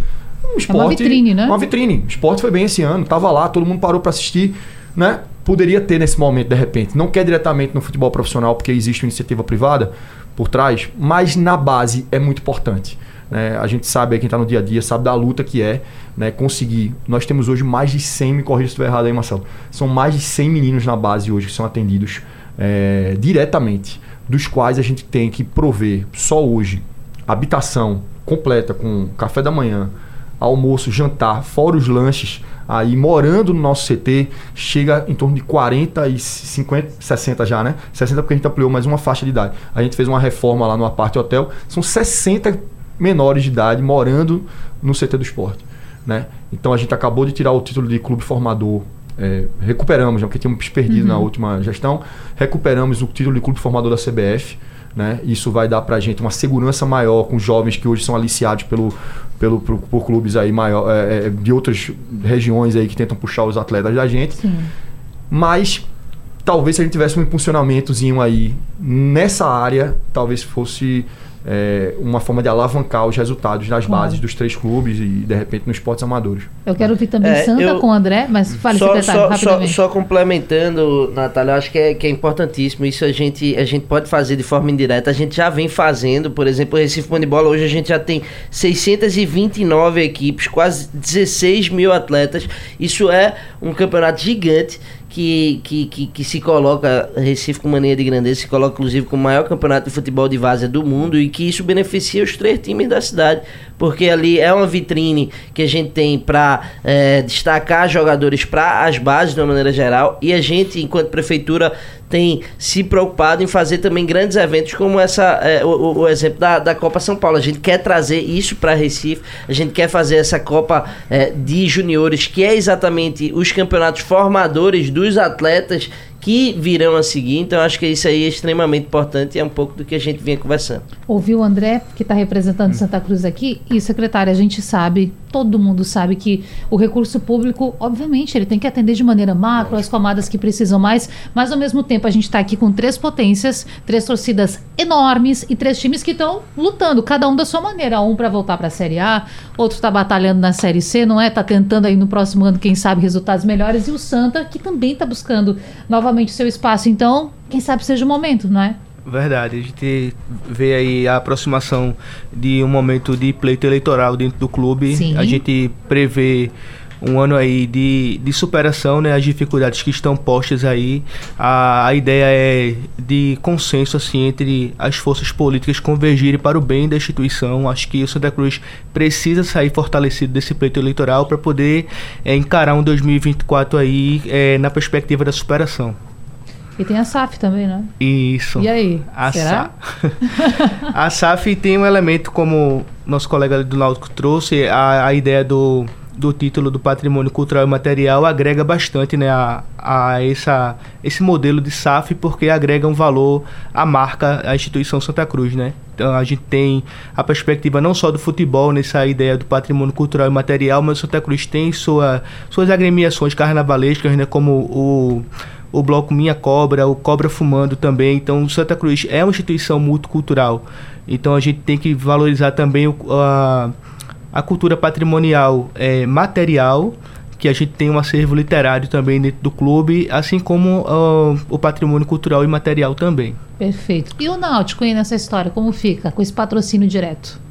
Um esporte, é uma vitrine, né? Uma vitrine. O esporte foi bem esse ano, tava lá, todo mundo parou para assistir, né? Poderia ter nesse momento, de repente. Não quer diretamente no futebol profissional, porque existe uma iniciativa privada por trás, mas na base é muito importante. Né? A gente sabe, quem está no dia a dia, sabe da luta que é né, conseguir. Nós temos hoje mais de 100, me corrija se estiver errado aí, Marcelo. São mais de 100 meninos na base hoje que são atendidos é, diretamente, dos quais a gente tem que prover só hoje habitação completa com café da manhã, almoço, jantar, fora os lanches, aí morando no nosso CT, chega em torno de 40 e 50, 60 já, né? 60 porque a gente ampliou mais uma faixa de idade. A gente fez uma reforma lá no Aparte Hotel, são 60 menores de idade morando no CT do esporte. Né? Então a gente acabou de tirar o título de clube formador. É, recuperamos, né, porque tínhamos perdido uhum. na última gestão, recuperamos o título de clube formador da CBF. Né? Isso vai dar para a gente uma segurança maior com jovens que hoje são aliciados pelo, pelo, por, por clubes aí maior, é, é, de outras regiões aí que tentam puxar os atletas da gente. Sim. Mas talvez se a gente tivesse um impulsionamentozinho aí nessa área, talvez fosse é, uma forma de alavancar os resultados nas claro. bases dos três clubes e, de repente, nos esportes amadores. Eu quero ouvir também é, Santa eu, com o André, mas fale, só, secretário, só, só, só, complementando, Natália, eu acho que é, que é importantíssimo. Isso a gente, a gente pode fazer de forma indireta. A gente já vem fazendo, por exemplo, o Recife Bola hoje a gente já tem 629 equipes, quase 16 mil atletas. Isso é um campeonato gigante que, que, que, que, se coloca, Recife com mania de grandeza, se coloca inclusive como o maior campeonato de futebol de várzea do mundo e que isso beneficia os três times da cidade, porque ali é uma vitrine que a gente tem para é, destacar jogadores para as bases de uma maneira geral e a gente, enquanto prefeitura, tem se preocupado em fazer também grandes eventos como essa é, o, o, exemplo da, da Copa São Paulo. A gente quer trazer isso para Recife, a gente quer fazer essa Copa é, de juniores, que é exatamente os campeonatos formadores dos atletas que virão a seguir. Então, acho que isso aí é extremamente importante e é um pouco do que a gente vinha conversando. Ouviu o André, que está representando hum. Santa Cruz aqui? E, secretária, a gente sabe, todo mundo sabe que o recurso público, obviamente, ele tem que atender de maneira macro as camadas que precisam mais, mas, ao mesmo tempo, a gente está aqui com três potências, três torcidas enormes e três times que estão lutando, cada um da sua maneira. Um para voltar para a Série A, outro está batalhando na Série C, não é? Está tentando aí no próximo ano, quem sabe, resultados melhores. E o Santa, que também está buscando novamente o seu espaço. Então, quem sabe seja o momento, não é? Verdade, a gente vê aí a aproximação de um momento de pleito eleitoral dentro do clube. Sim. A gente prevê um ano aí de, de superação, né, as dificuldades que estão postas aí. A, a ideia é de consenso assim entre as forças políticas convergirem para o bem da instituição. Acho que o Santa Cruz precisa sair fortalecido desse pleito eleitoral para poder é, encarar um 2024 aí é, na perspectiva da superação. E tem a SAF também, né? Isso. E aí? A, será? Sa a SAF tem um elemento, como nosso colega do Náutico trouxe, a, a ideia do, do título do patrimônio cultural e material agrega bastante né, a, a essa, esse modelo de SAF, porque agrega um valor à marca, à instituição Santa Cruz. Né? Então a gente tem a perspectiva não só do futebol, nessa ideia do patrimônio cultural e material, mas Santa Cruz tem sua, suas agremiações carnavalescas, né, como o o bloco Minha Cobra, o Cobra Fumando também. Então, Santa Cruz é uma instituição multicultural. Então, a gente tem que valorizar também o, a, a cultura patrimonial é, material, que a gente tem um acervo literário também dentro do clube, assim como uh, o patrimônio cultural e material também. Perfeito. E o Náutico aí nessa história, como fica com esse patrocínio direto?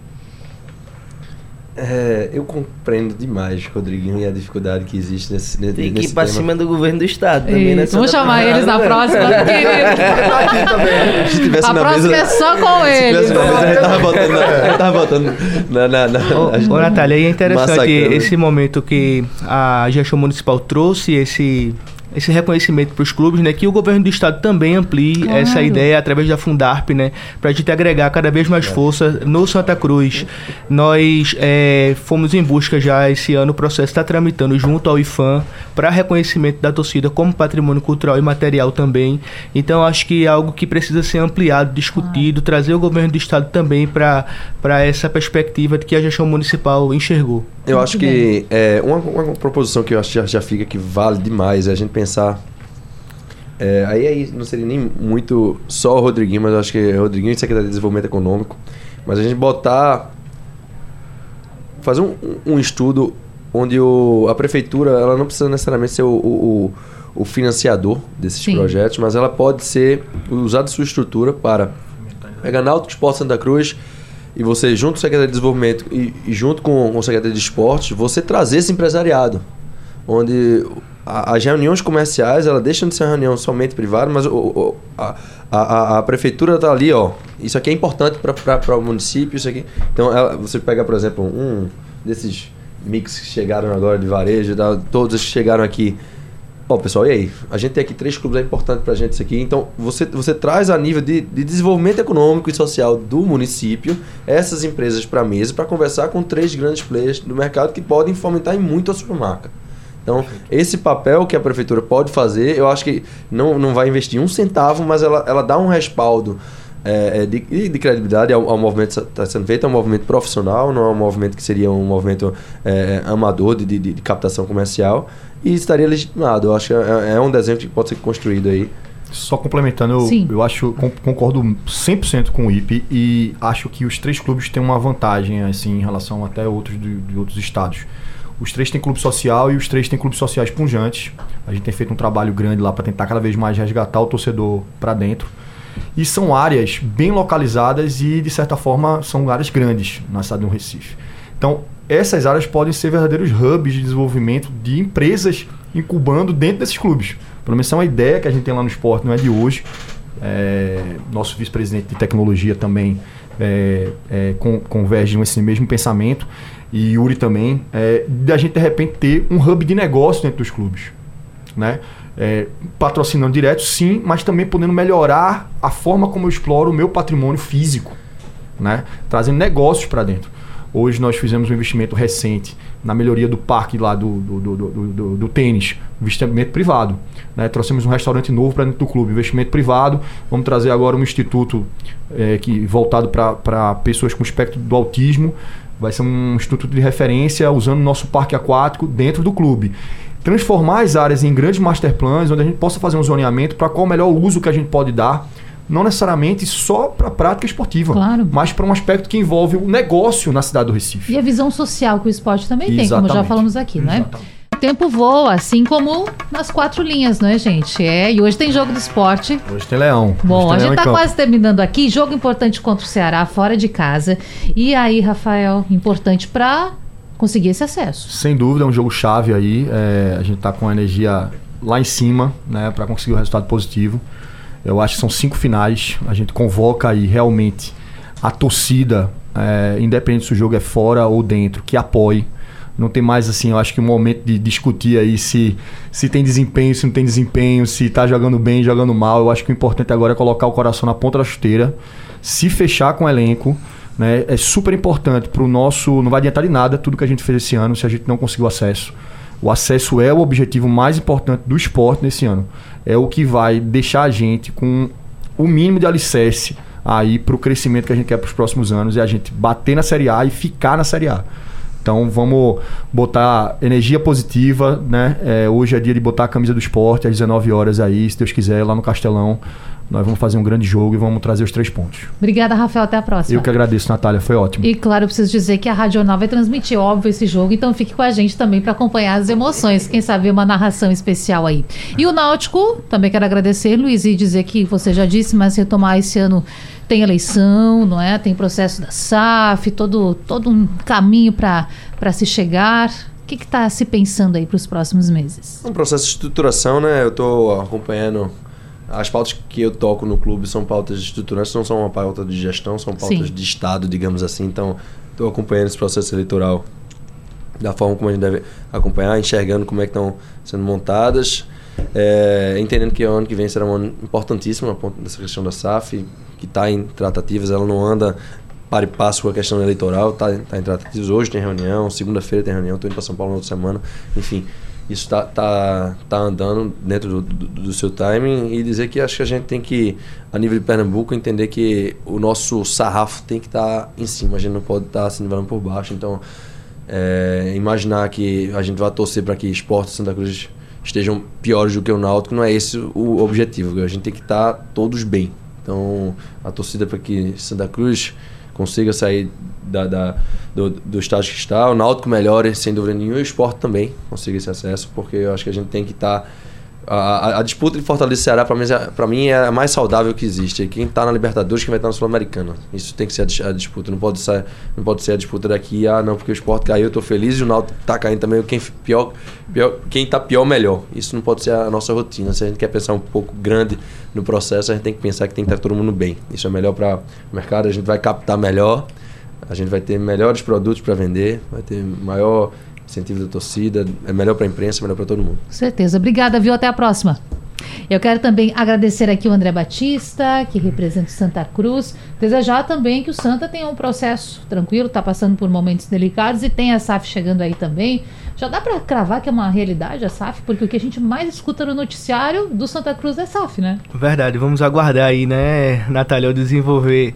É, eu compreendo demais, Rodriguinho, e a dificuldade que existe nesse, nesse Tem que ir nesse pra tema. cima do governo do estado também, né? Vamos chamar eles na próxima, querido. Se tivesse A na próxima mesa, é só com se eles. tivesse na mesa, a gente tava botando na, a gente tava botando na, na, na, Ô, ô Natália, e é interessante massacrando. esse momento que a gestão municipal trouxe esse esse reconhecimento para os clubes, né, que o governo do estado também amplie Claro. essa ideia através da Fundarp, né, para a gente agregar cada vez mais força no Santa Cruz. Nós é, fomos em busca já esse ano, o processo está tramitando junto ao IFAM para reconhecimento da torcida como patrimônio cultural e material também. Então acho que é algo que precisa ser ampliado, discutido, trazer o governo do estado também para essa perspectiva de que a gestão municipal enxergou. Eu Muito acho que é, uma, uma proposição que eu acho que já, já fica que vale demais é a gente pensar. É, aí, aí não seria nem muito só o Rodriguinho, mas eu acho que é Rodriguinho e Secretaria de Desenvolvimento Econômico. Mas a gente botar. Fazer um, um estudo onde o, a prefeitura ela não precisa necessariamente ser o, o, o- financiador desses Sim. projetos, mas ela pode ser usar de sua estrutura para pegar Náutico Esporte Santa Cruz e você, junto com o secretário de desenvolvimento e, e junto com, com o secretário de esporte, você trazer esse empresariado. Onde a- as reuniões comerciais, ela deixam de ser uma reunião somente privada, mas o- o- a, a, a- a prefeitura está ali, ó. Isso aqui é importante para o município, isso aqui. Então, ela- você pega, por exemplo, um desses mix que chegaram agora de varejo, tá? todos que chegaram aqui. Ó, pessoal, e aí? A gente tem aqui três clubes, é importante pra gente isso aqui. Então, você, você traz a nível de, de desenvolvimento econômico e social do município essas empresas para mesa para conversar com três grandes players do mercado que podem fomentar muito a sua marca. Então, esse papel que a prefeitura pode fazer, eu acho que não, não vai investir um centavo, mas ela, ela dá um respaldo é, é, de, de credibilidade ao, ao movimento que está sendo feito. É um movimento profissional, não é um movimento que seria um movimento é, amador de, de, de captação comercial e estaria legitimado. Eu acho que é, é um desenho que pode ser construído aí. Só complementando, eu, eu acho, con- concordo 100% com o IPE e acho que os três clubes têm uma vantagem assim em relação até outros de, de outros estados. Os três têm clube social e os três têm clubes sociais punjantes. A gente tem feito um trabalho grande lá para tentar cada vez mais resgatar o torcedor para dentro. E são áreas bem localizadas e, de certa forma, são áreas grandes na cidade do Recife. Então, essas áreas podem ser verdadeiros hubs de desenvolvimento de empresas incubando dentro desses clubes. Pelo menos é uma ideia que a gente tem lá no esporte, não é de hoje. É, nosso vice-presidente de tecnologia também é, é, con- converge nesse mesmo pensamento. E Yuri também. É, de a gente, de repente, ter um hub de negócio dentro dos clubes né? É, patrocinando direto, sim, mas também podendo melhorar a forma como eu exploro o meu patrimônio físico, né? Trazendo negócios para dentro. Hoje nós fizemos um investimento recente na melhoria do parque lá do, do, do, do, do- tênis, investimento privado. Né? Trouxemos um restaurante novo para dentro do clube, investimento privado. Vamos trazer agora um instituto é, que voltado para pessoas com espectro do autismo. Vai ser um instituto de referência usando o nosso parque aquático dentro do clube transformar as áreas em grandes master plans, onde a gente possa fazer um zoneamento para qual o melhor uso que a gente pode dar, não necessariamente só para a prática esportiva, Claro. mas para um aspecto que envolve o negócio na cidade do Recife. E a visão social que o esporte também tem, como já Exatamente. falamos aqui, né? Exatamente. O tempo voa, assim como nas quatro linhas, não é, gente? É, e hoje tem jogo do esporte. Hoje tem Leão. Bom, Hoje a tem gente Leão tá quase terminando aqui. Jogo importante contra o Ceará, fora de casa. E aí, Rafael, importante pra conseguir esse acesso. Sem dúvida, é um jogo chave aí. É, a gente está com a energia lá em cima, né, para conseguir o um resultado positivo. Eu acho que são cinco finais. A gente convoca aí realmente a torcida, é, independente se o jogo é fora ou dentro, que apoie. Não tem mais assim, eu acho que um momento de discutir aí se, se tem desempenho, se não tem desempenho, se está jogando bem, jogando mal. Eu acho que o importante agora é colocar o coração na ponta da chuteira, se fechar com o elenco. Né? É super importante para o nosso. Não vai adiantar de nada tudo que a gente fez esse ano se a gente não conseguiu acesso. O acesso é o objetivo mais importante do esporte nesse ano. É o que vai deixar a gente com o mínimo de alicerce aí para o crescimento que a gente quer para os próximos anos. É a gente bater na Série A e ficar na Série A. Então vamos botar energia positiva, né? É, hoje é dia de botar a camisa do esporte às 19 horas aí, se Deus quiser, lá no Castelão. Nós vamos fazer um grande jogo e vamos trazer os três pontos. Obrigada, Rafael. Até a próxima. Eu que agradeço, Natália. Foi ótimo. E claro, eu preciso dizer que a Rádio Jornal vai transmitir, óbvio, esse jogo. Então fique com a gente também para acompanhar as emoções. Quem sabe uma narração especial aí. E o Náutico, também quero agradecer, Luiz, e dizer que você já disse, mas retomar esse ano tem eleição, não é? Tem processo da SAF, todo, todo um caminho para se chegar. O que está se pensando aí para os próximos meses? Um processo de estruturação, né? Eu estou acompanhando as pautas que eu toco no clube são pautas estruturantes, não são uma pauta de gestão, são pautas Sim. de Estado, digamos assim. Então, estou acompanhando esse processo eleitoral da forma como a gente deve acompanhar, enxergando como é que estão sendo montadas, é, entendendo que o ano que vem será um ano importantíssimo dessa questão da SAF, que está em tratativas, ela não anda para e passo com a questão eleitoral, está tá em tratativas. Hoje tem reunião, segunda-feira tem reunião, estou indo para São Paulo na outra semana, enfim isso está tá, tá andando dentro do, do, do, seu timing e dizer que acho que a gente tem que, a nível de Pernambuco, entender que o nosso sarrafo tem que estar tá em cima, a gente não pode estar tá se nivelando por baixo. Então, é, imaginar que a gente vai torcer para que esportes Santa Cruz estejam piores do que o Náutico, não é esse o objetivo. A gente tem que estar tá todos bem. Então, a torcida para que Santa Cruz consiga sair da, da do, do estágio que está. O Náutico melhore, sem dúvida nenhuma, e o esporte também consiga esse acesso, porque eu acho que a gente tem que estar. Tá, a, a, disputa de Fortaleza e Ceará, para mim, é, mim, é a mais saudável que existe. Quem está na Libertadores, quem vai estar na Sul-Americana. Isso tem que ser a, disputa. Não pode, ser, não pode ser a disputa daqui, ah, não, porque o esporte caiu, eu estou feliz, e o Náutico está caindo também. Quem pior, pior, quem está pior, melhor. Isso não pode ser a nossa rotina. Se a gente quer pensar um pouco grande no processo, a gente tem que pensar que tem que estar todo mundo bem. Isso é melhor para o mercado, a gente vai captar melhor a gente vai ter melhores produtos para vender, vai ter maior incentivo da torcida, é melhor para a imprensa, é melhor para todo mundo. Com certeza. Obrigada, viu? Até a próxima. Eu quero também agradecer aqui o André Batista, que representa o Santa Cruz. Desejar também que o Santa tenha um processo tranquilo, está passando por momentos delicados e tem a SAF chegando aí também. Já dá para cravar que é uma realidade a SAF, porque o que a gente mais escuta no noticiário do Santa Cruz é SAF, né? Verdade, vamos aguardar aí, né, Natália, o desenvolver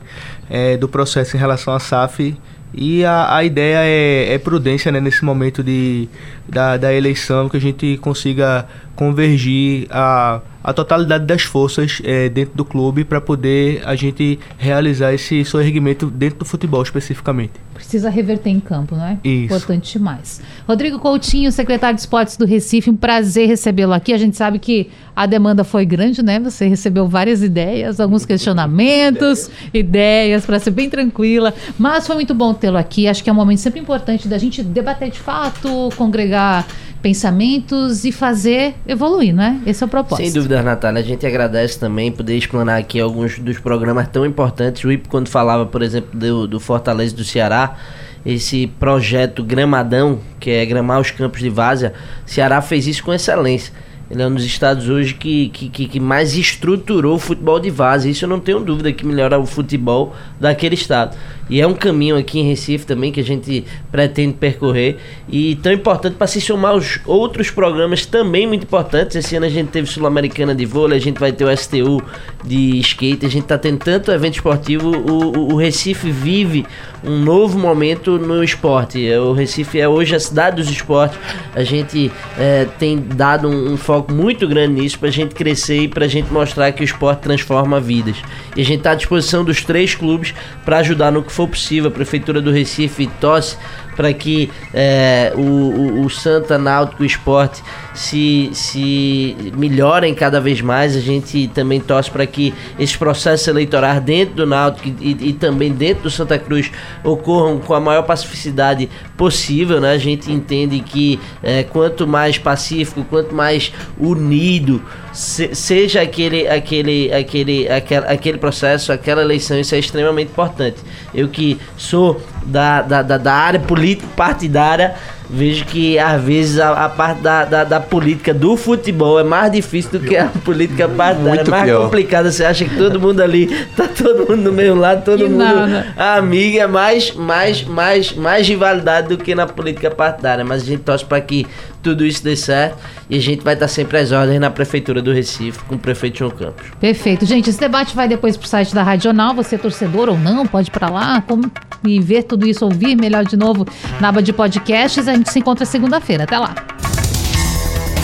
é, do processo em relação à SAF. E a, a ideia é, é prudência né, nesse momento de, da, da eleição, que a gente consiga convergir a, a totalidade das forças é, dentro do clube para poder a gente realizar esse sorrimento dentro do futebol especificamente. Precisa reverter em campo, não é? Isso. Importante demais. Rodrigo Coutinho, secretário de Esportes do Recife, um prazer recebê-lo aqui. A gente sabe que a demanda foi grande, né? Você recebeu várias ideias, alguns questionamentos, ideias, para ser bem tranquila. Mas foi muito bom tê-lo aqui. Acho que é um momento sempre importante da gente debater de fato, congregar pensamentos e fazer evoluir, né? Esse é o propósito. Sem dúvida, Natália. A gente agradece também poder explanar aqui alguns dos programas tão importantes. O IP, quando falava, por exemplo, do, do Fortaleza do Ceará, esse projeto Gramadão, que é gramar os campos de várzea, Ceará fez isso com excelência. Ele é um dos estados hoje que, que, que, mais estruturou o futebol de várzea. Isso eu não tenho dúvida que melhora o futebol daquele estado. E é um caminho aqui em Recife também que a gente pretende percorrer. E tão importante para se somar os outros programas também muito importantes. Esse ano a gente teve Sul-Americana de vôlei, a gente vai ter o STU de skate, a gente está tendo tanto evento esportivo. O, o, Recife vive um novo momento no esporte. O Recife é hoje a cidade dos esportes. A gente é, tem dado um, um, foco muito grande nisso para a gente crescer e para a gente mostrar que o esporte transforma vidas. E a gente está à disposição dos três clubes para ajudar no que for possível, a Prefeitura do Recife torce para que é, o, o, o, Santa Náutico Esporte se, se melhorem cada vez mais. A gente também torce para que esses processos eleitorais dentro do Náutico e, e, também dentro do Santa Cruz ocorram com a maior pacificidade possível. Né? A gente entende que é, quanto mais pacífico, quanto mais unido se, seja aquele, aquele, aquele, aquele, aquele processo, aquela eleição, isso é extremamente importante. Eu que sou da, da, da, da área política partidária vejo que às vezes a, a parte da, da, da, política do futebol é mais difícil do que a política partidária, é mais pior. complicada. Você acha que todo mundo ali tá todo mundo do mesmo lado, todo que mundo nada. amigo, é mais, mais, mais, mais rivalidade do que na política partidária. Mas a gente torce para que tudo isso dê certo e a gente vai estar sempre às ordens na Prefeitura do Recife com o prefeito João Campos. Perfeito. Gente, esse debate vai depois pro site da Radional. Você é torcedor ou não, pode ir para lá como, e ver tudo isso, ouvir melhor de novo na aba de podcasts. A gente se encontra segunda-feira. Até lá.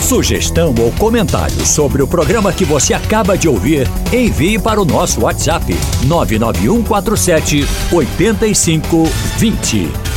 Sugestão ou comentário sobre o programa que você acaba de ouvir, envie para o nosso WhatsApp 99147 8520.